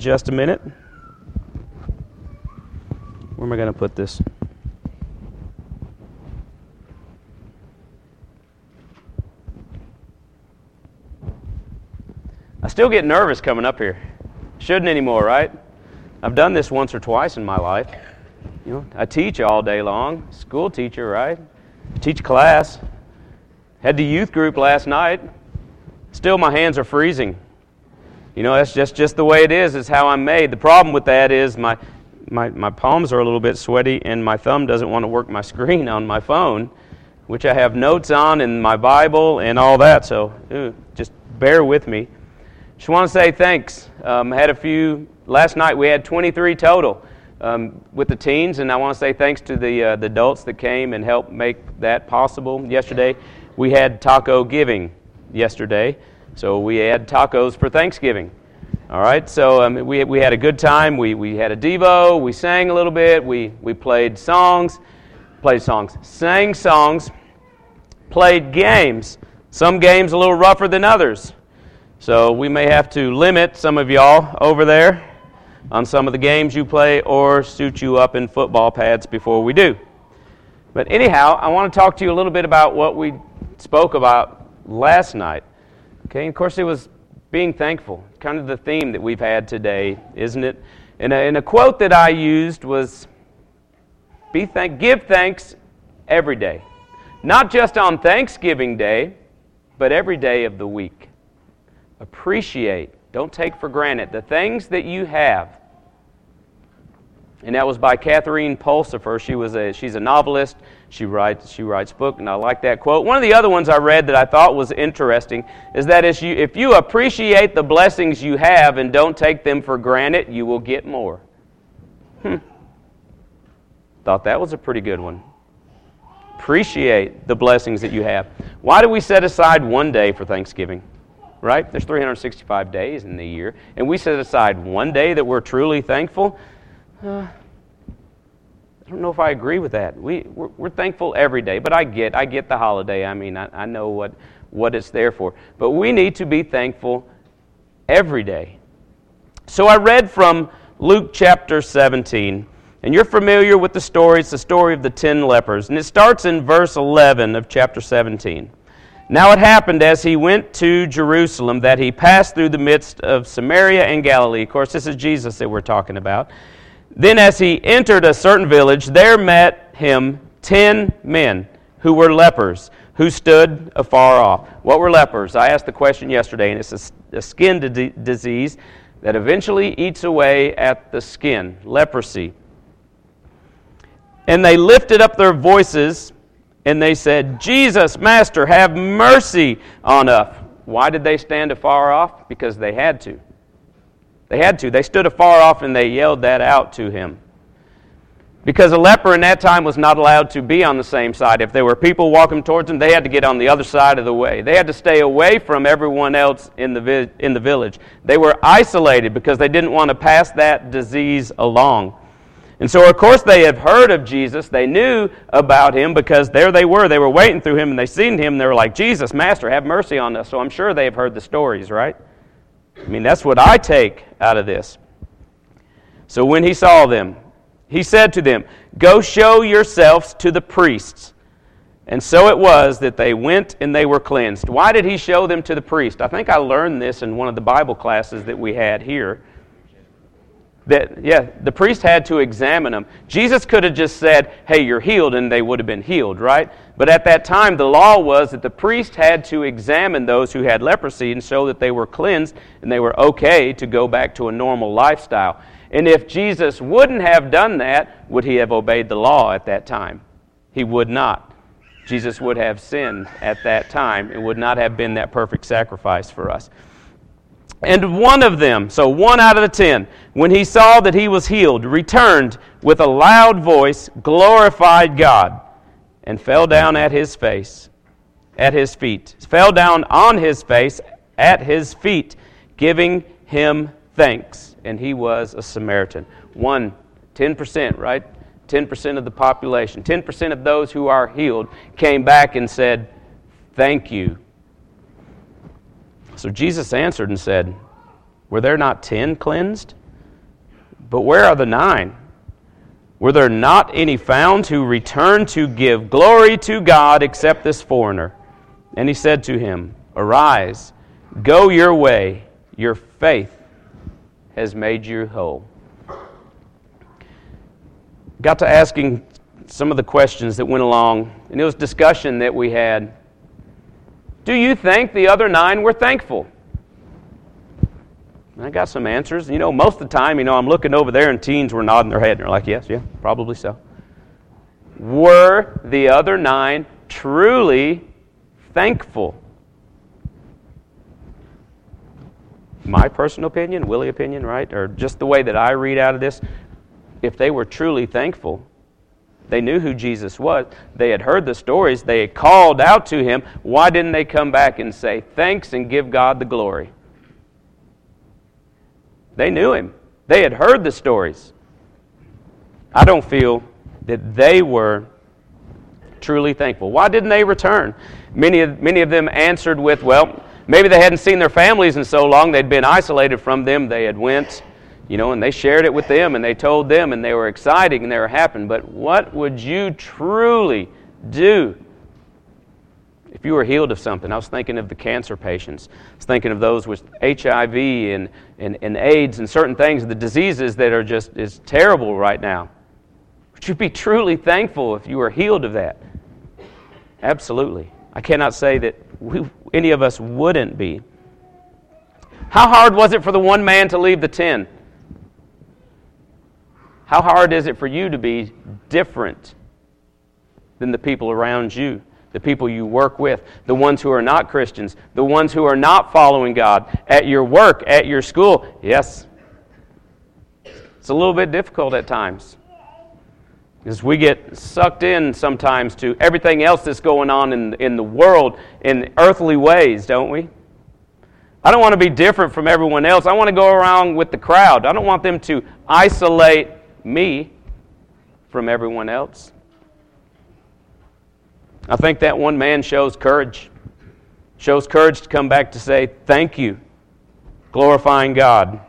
just a minute. Where am I going to put this? I still get nervous coming up here. Shouldn't anymore, right? I've done this once or twice in my life. You know, I teach all day long, school teacher, right? Teach class. Had the youth group last night. Still, my hands are freezing. You know, that's just, just the way it is. It's how I'm made. The problem with that is my, my, my palms are a little bit sweaty, and my thumb doesn't want to work my screen on my phone, which I have notes on and my Bible and all that. So, ew, just bear with me. Just want to say thanks. Um, had a few last night. We had 23 total um, with the teens, and I want to say thanks to the uh, the adults that came and helped make that possible. Yesterday, we had taco giving. Yesterday, so we had tacos for Thanksgiving. All right, so um, we, we had a good time. We, we had a Devo. We sang a little bit. We, we played songs, played songs, sang songs, played games. Some games a little rougher than others. So we may have to limit some of y'all over there on some of the games you play or suit you up in football pads before we do. But anyhow, I want to talk to you a little bit about what we spoke about last night. Okay, and of course, it was being thankful, kind of the theme that we've had today, isn't it? And a, and a quote that I used was Be thank, give thanks every day. Not just on Thanksgiving Day, but every day of the week appreciate, don't take for granted the things that you have. And that was by Catherine Pulsifer. She was a, she's a novelist. She writes, she writes books, and I like that quote. One of the other ones I read that I thought was interesting is that if you, if you appreciate the blessings you have and don't take them for granted, you will get more. Hmm. Thought that was a pretty good one. Appreciate the blessings that you have. Why do we set aside one day for Thanksgiving? right? There's 365 days in the year, and we set aside one day that we're truly thankful. Uh, I don't know if I agree with that. We, we're, we're, thankful every day, but I get, I get the holiday. I mean, I, I know what, what it's there for. But we need to be thankful every day. So I read from Luke chapter 17. And you're familiar with the story. It's the story of the ten lepers. And it starts in verse 11 of chapter 17. Now it happened as he went to Jerusalem that he passed through the midst of Samaria and Galilee. Of course, this is Jesus that we're talking about. Then, as he entered a certain village, there met him ten men who were lepers, who stood afar off. What were lepers? I asked the question yesterday, and it's a, a skin disease that eventually eats away at the skin, leprosy. And they lifted up their voices and they said, Jesus, Master, have mercy on us. Why did they stand afar off? Because they had to. They had to. They stood afar off and they yelled that out to him. Because a leper in that time was not allowed to be on the same side. If there were people walking towards him, they had to get on the other side of the way. They had to stay away from everyone else in the, vi- in the village. They were isolated because they didn't want to pass that disease along. And so, of course, they have heard of Jesus. They knew about him because there they were. They were waiting through him and they seen him. And they were like, Jesus, Master, have mercy on us. So I'm sure they have heard the stories, right? I mean, that's what I take out of this. So when he saw them, he said to them, Go show yourselves to the priests. And so it was that they went and they were cleansed. Why did he show them to the priest? I think I learned this in one of the Bible classes that we had here that yeah the priest had to examine them. Jesus could have just said hey you're healed and they would have been healed right? But at that time the law was that the priest had to examine those who had leprosy and show that they were cleansed and they were okay to go back to a normal lifestyle. And if jesus wouldn't have done that would he have obeyed the law at that time? He would not. Jesus would have sinned at that time. And would not have been that perfect sacrifice for us and one of them, so one out of the ten, when he saw that he was healed, returned with a loud voice, glorified God, and fell down at his face, at his feet. Fell down on his face at his feet, giving him thanks. And he was a Samaritan. One, 10%, right? 10% of the population, 10% of those who are healed came back and said, Thank you so Jesus answered and said, Were there not ten cleansed? But where are the nine? Were there not any found who returned to give glory to God except this foreigner? And he said to him, Arise, go your way, your faith has made you whole. Got to asking some of the questions that went along, and it was discussion that we had. Do you think the other nine were thankful? I got some answers. You know, most of the time, you know, I'm looking over there and teens were nodding their head and they're like, yes, yeah, probably so. Were the other nine truly thankful? My personal opinion, Willie opinion, right? Or just the way that I read out of this, if they were truly thankful, they knew who Jesus was. They had heard the stories. They had called out to him. Why didn't they come back and say thanks and give God the glory? They knew him, they had heard the stories. I don't feel that they were truly thankful. Why didn't they return? Many of, many of them answered with, well, maybe they hadn't seen their families in so long, they'd been isolated from them, they had went you know, and they shared it with them and they told them and they were excited and they were happy. But what would you truly do if you were healed of something? I was thinking of the cancer patients. I was thinking of those with HIV and, and, and AIDS and certain things, the diseases that are just is terrible right now. Would you be truly thankful if you were healed of that? Absolutely. I cannot say that we, any of us wouldn't be. How hard was it for the one man to leave the ten? How hard is it for you to be different than the people around you, the people you work with, the ones who are not Christians, the ones who are not following God, at your work, at your school? Yes. It's a little bit difficult at times. Because we get sucked in sometimes to everything else that's going on in, in the world in earthly ways, don't we? I don't want to be different from everyone else. I want to go around with the crowd. I don't want them to isolate me from everyone else. I think that one man shows courage. Shows courage to come back to say, Thank you, glorifying God.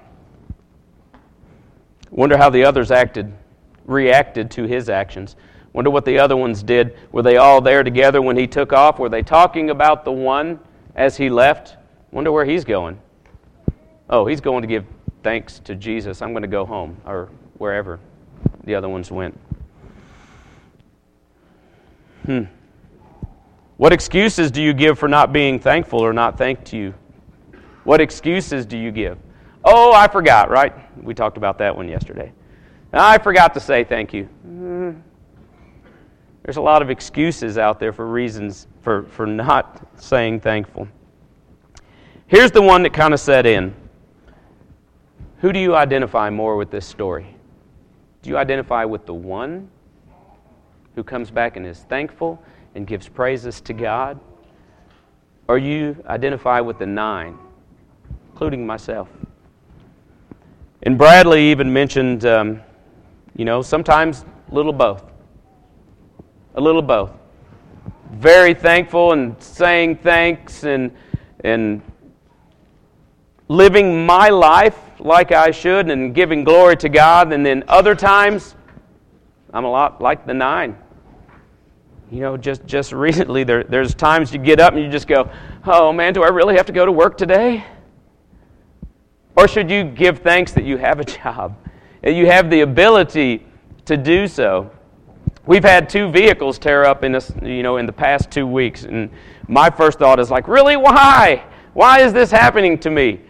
Wonder how the others acted, reacted to his actions. Wonder what the other ones did. Were they all there together when he took off? Were they talking about the one as he left? Wonder where he's going. Oh, he's going to give thanks to Jesus. I'm going to go home, or wherever the other ones went. Hmm. What excuses do you give for not being thankful or not thanked you? What excuses do you give? Oh, I forgot, right? We talked about that one yesterday. I forgot to say thank you. Hmm. There's a lot of excuses out there for reasons for, for not saying thankful. Here's the one that kind of set in. Who do you identify more with this story? Do you identify with the one who comes back and is thankful and gives praises to God? Or you identify with the nine, including myself? And Bradley even mentioned, um, you know, sometimes a little both. A little both. Very thankful and saying thanks and, and living my life like I should and giving glory to God. And then other times, I'm a lot like the nine. You know, just, just recently, there, there's times you get up and you just go, oh man, do I really have to go to work today? Or should you give thanks that you have a job, that you have the ability to do so? We've had two vehicles tear up in this, you know, in the past two weeks, and my first thought is like, really, why? Why is this happening to me?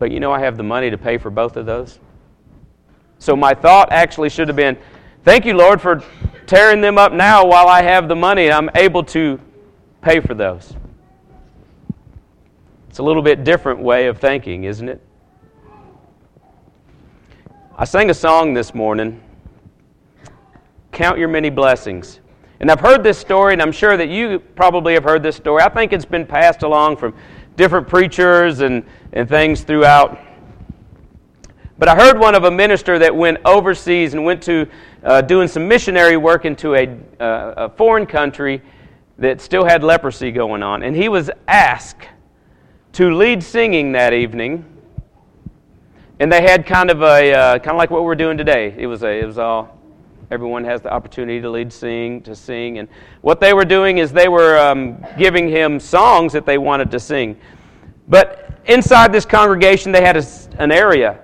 But you know, I have the money to pay for both of those. So my thought actually should have been, Thank you, Lord, for tearing them up now while I have the money. And I'm able to pay for those. It's a little bit different way of thinking, isn't it? I sang a song this morning, Count Your Many Blessings. And I've heard this story, and I'm sure that you probably have heard this story. I think it's been passed along from different preachers and, and things throughout. But I heard one of a minister that went overseas and went to uh, doing some missionary work into a, uh, a foreign country that still had leprosy going on. And he was asked to lead singing that evening and they had kind of a uh, kind of like what we're doing today. It was a it was all everyone has the opportunity to lead sing to sing and what they were doing is they were um, giving him songs that they wanted to sing but inside this congregation they had a, an area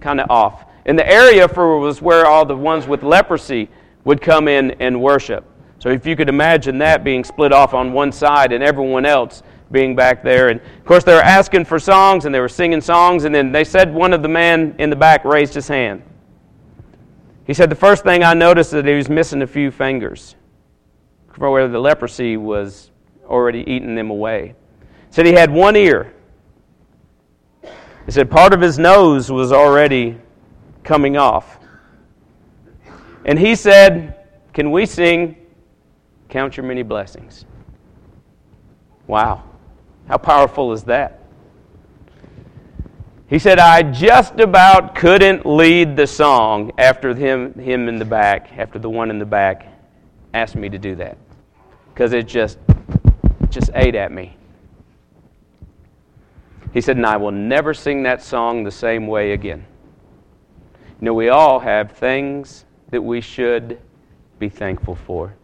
kind of off and the area for was where all the ones with leprosy would come in and worship so if you could imagine that being split off on one side and everyone else being back there. And of course, they were asking for songs and they were singing songs. And then they said one of the men in the back raised his hand. He said, The first thing I noticed is that he was missing a few fingers from where the leprosy was already eating them away. He said he had one ear. He said part of his nose was already coming off. And he said, Can we sing Count Your Many Blessings? Wow. How powerful is that? He said, I just about couldn't lead the song after him, him in the back, after the one in the back asked me to do that. Because it just, just ate at me. He said, and I will never sing that song the same way again. You know, we all have things that we should be thankful for.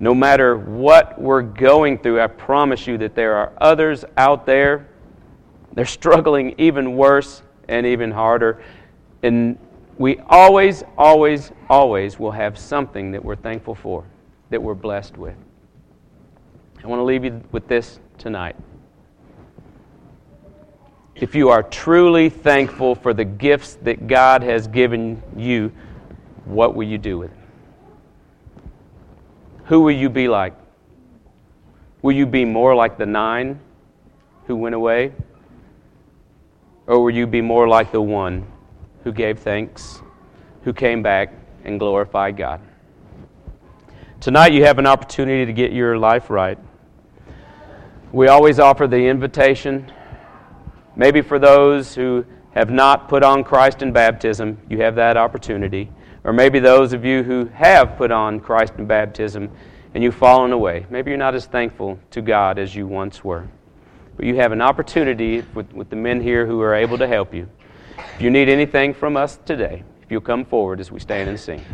No matter what we're going through, I promise you that there are others out there. They're struggling even worse and even harder. And we always, always, always will have something that we're thankful for, that we're blessed with. I want to leave you with this tonight. If you are truly thankful for the gifts that God has given you, what will you do with it? who will you be like? Will you be more like the nine who went away? Or will you be more like the one who gave thanks, who came back and glorified God? Tonight you have an opportunity to get your life right. We always offer the invitation. Maybe for those who have not put on Christ in baptism, you have that opportunity. Or maybe those of you who have put on Christ in baptism and you've fallen away. Maybe you're not as thankful to God as you once were. But you have an opportunity with, with the men here who are able to help you. If you need anything from us today, if you'll come forward as we stand and sing.